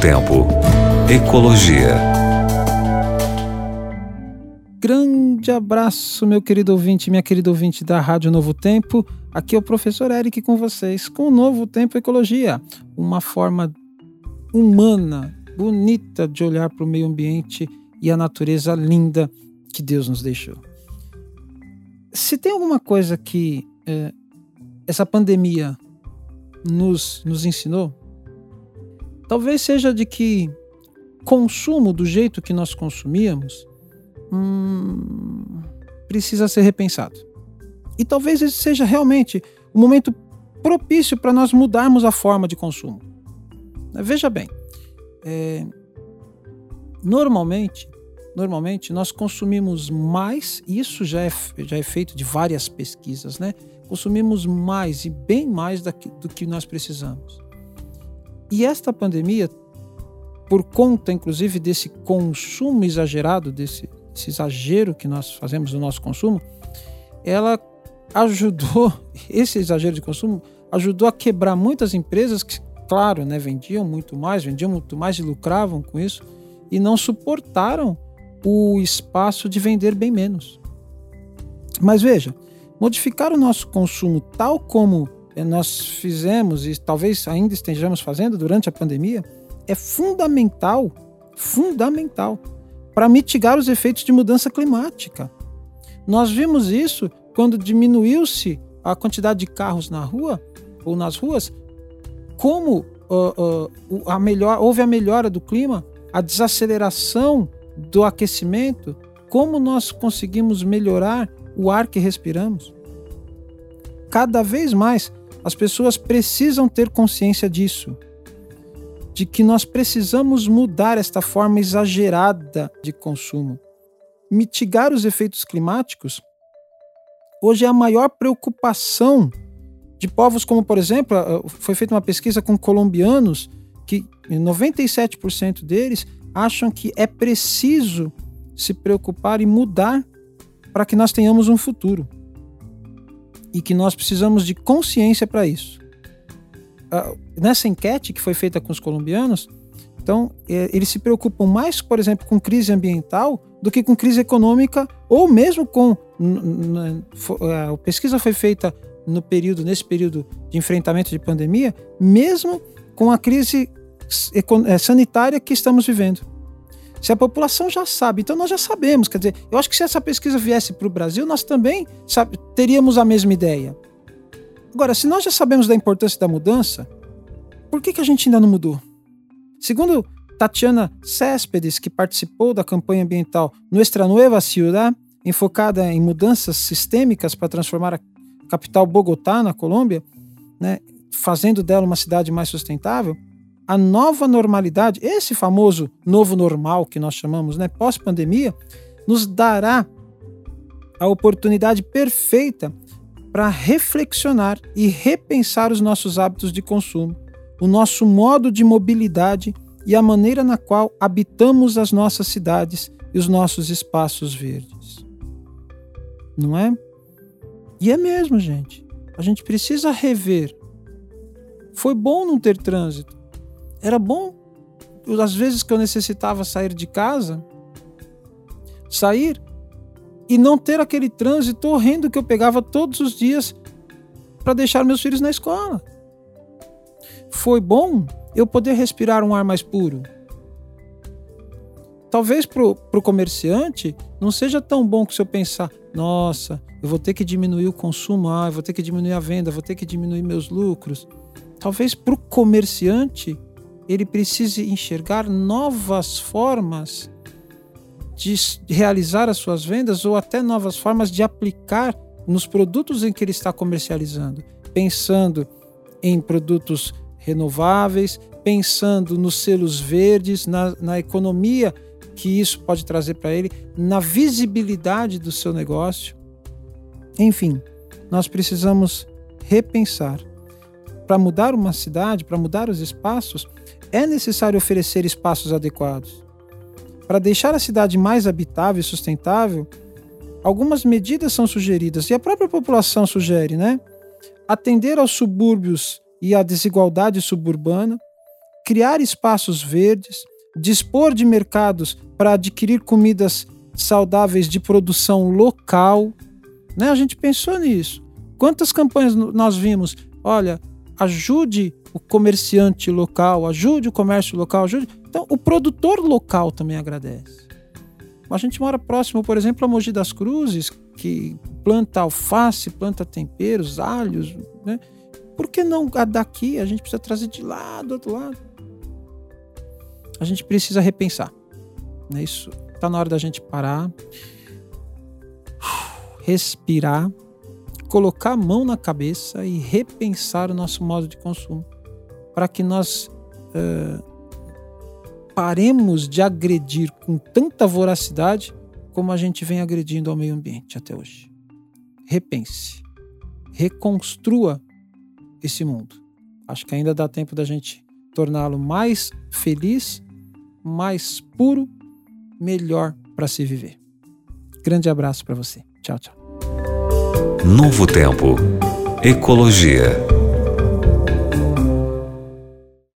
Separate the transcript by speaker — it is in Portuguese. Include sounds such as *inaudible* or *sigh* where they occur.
Speaker 1: Tempo. Ecologia.
Speaker 2: Grande abraço, meu querido ouvinte, minha querida ouvinte da Rádio Novo Tempo. Aqui é o professor Eric com vocês, com o Novo Tempo Ecologia, uma forma humana, bonita de olhar para o meio ambiente e a natureza linda que Deus nos deixou. Se tem alguma coisa que é, essa pandemia nos, nos ensinou, talvez seja de que consumo do jeito que nós consumíamos hum, precisa ser repensado. E talvez esse seja realmente o momento propício para nós mudarmos a forma de consumo. Veja bem, é, normalmente, normalmente nós consumimos mais, isso já é, já é feito de várias pesquisas, né? Consumimos mais e bem mais do que nós precisamos. E esta pandemia, por conta inclusive desse consumo exagerado, desse, desse exagero que nós fazemos no nosso consumo, ela ajudou, *laughs* esse exagero de consumo ajudou a quebrar muitas empresas que, claro, né, vendiam muito mais, vendiam muito mais e lucravam com isso, e não suportaram o espaço de vender bem menos. Mas veja, modificar o nosso consumo tal como nós fizemos e talvez ainda estejamos fazendo durante a pandemia é fundamental, fundamental para mitigar os efeitos de mudança climática. Nós vimos isso quando diminuiu-se a quantidade de carros na rua ou nas ruas, como uh, uh, a melhor, houve a melhora do clima, a desaceleração do aquecimento, como nós conseguimos melhorar o ar que respiramos. Cada vez mais as pessoas precisam ter consciência disso, de que nós precisamos mudar esta forma exagerada de consumo. Mitigar os efeitos climáticos hoje é a maior preocupação de povos como, por exemplo, foi feita uma pesquisa com colombianos que 97% deles acham que é preciso se preocupar e mudar para que nós tenhamos um futuro. E que nós precisamos de consciência para isso. Nessa enquete que foi feita com os colombianos, então, é, eles se preocupam mais, por exemplo, com crise ambiental do que com crise econômica ou mesmo com a pesquisa foi feita no período nesse período de enfrentamento de pandemia, mesmo com a crise é, sanitária que estamos vivendo. Se a população já sabe, então nós já sabemos. Quer dizer, eu acho que se essa pesquisa viesse para o Brasil, nós também sabe, teríamos a mesma ideia. Agora, se nós já sabemos da importância da mudança, por que, que a gente ainda não mudou? Segundo Tatiana Céspedes, que participou da campanha ambiental Nuestra Nueva Ciudad, enfocada em mudanças sistêmicas para transformar a capital Bogotá, na Colômbia, né, fazendo dela uma cidade mais sustentável, a nova normalidade, esse famoso novo normal que nós chamamos, né, pós-pandemia, nos dará a oportunidade perfeita para reflexionar e repensar os nossos hábitos de consumo, o nosso modo de mobilidade e a maneira na qual habitamos as nossas cidades e os nossos espaços verdes. Não é? E é mesmo, gente. A gente precisa rever. Foi bom não ter trânsito. Era bom, às vezes que eu necessitava sair de casa, sair e não ter aquele trânsito horrendo que eu pegava todos os dias para deixar meus filhos na escola. Foi bom eu poder respirar um ar mais puro. Talvez para o comerciante não seja tão bom que se eu pensar, nossa, eu vou ter que diminuir o consumo, ah, eu vou ter que diminuir a venda, vou ter que diminuir meus lucros. Talvez para o comerciante ele precise enxergar novas formas de realizar as suas vendas ou até novas formas de aplicar nos produtos em que ele está comercializando, pensando em produtos renováveis, pensando nos selos verdes, na, na economia que isso pode trazer para ele, na visibilidade do seu negócio. Enfim, nós precisamos repensar. Para mudar uma cidade, para mudar os espaços, é necessário oferecer espaços adequados. Para deixar a cidade mais habitável e sustentável, algumas medidas são sugeridas e a própria população sugere, né? Atender aos subúrbios e à desigualdade suburbana, criar espaços verdes, dispor de mercados para adquirir comidas saudáveis de produção local. Né? A gente pensou nisso. Quantas campanhas nós vimos? Olha, ajude o comerciante local, ajude o comércio local, ajude. Então, o produtor local também agradece. A gente mora próximo, por exemplo, a Mogi das Cruzes, que planta alface, planta temperos, alhos, né? Por que não a daqui? A gente precisa trazer de lá, do outro lado. A gente precisa repensar. Né? Isso está na hora da gente parar, *sighs* respirar, colocar a mão na cabeça e repensar o nosso modo de consumo para que nós uh, paremos de agredir com tanta voracidade como a gente vem agredindo ao meio ambiente até hoje. Repense, reconstrua esse mundo. Acho que ainda dá tempo da gente torná-lo mais feliz, mais puro, melhor para se viver. Grande abraço para você. Tchau, tchau.
Speaker 1: Novo Tempo. Ecologia.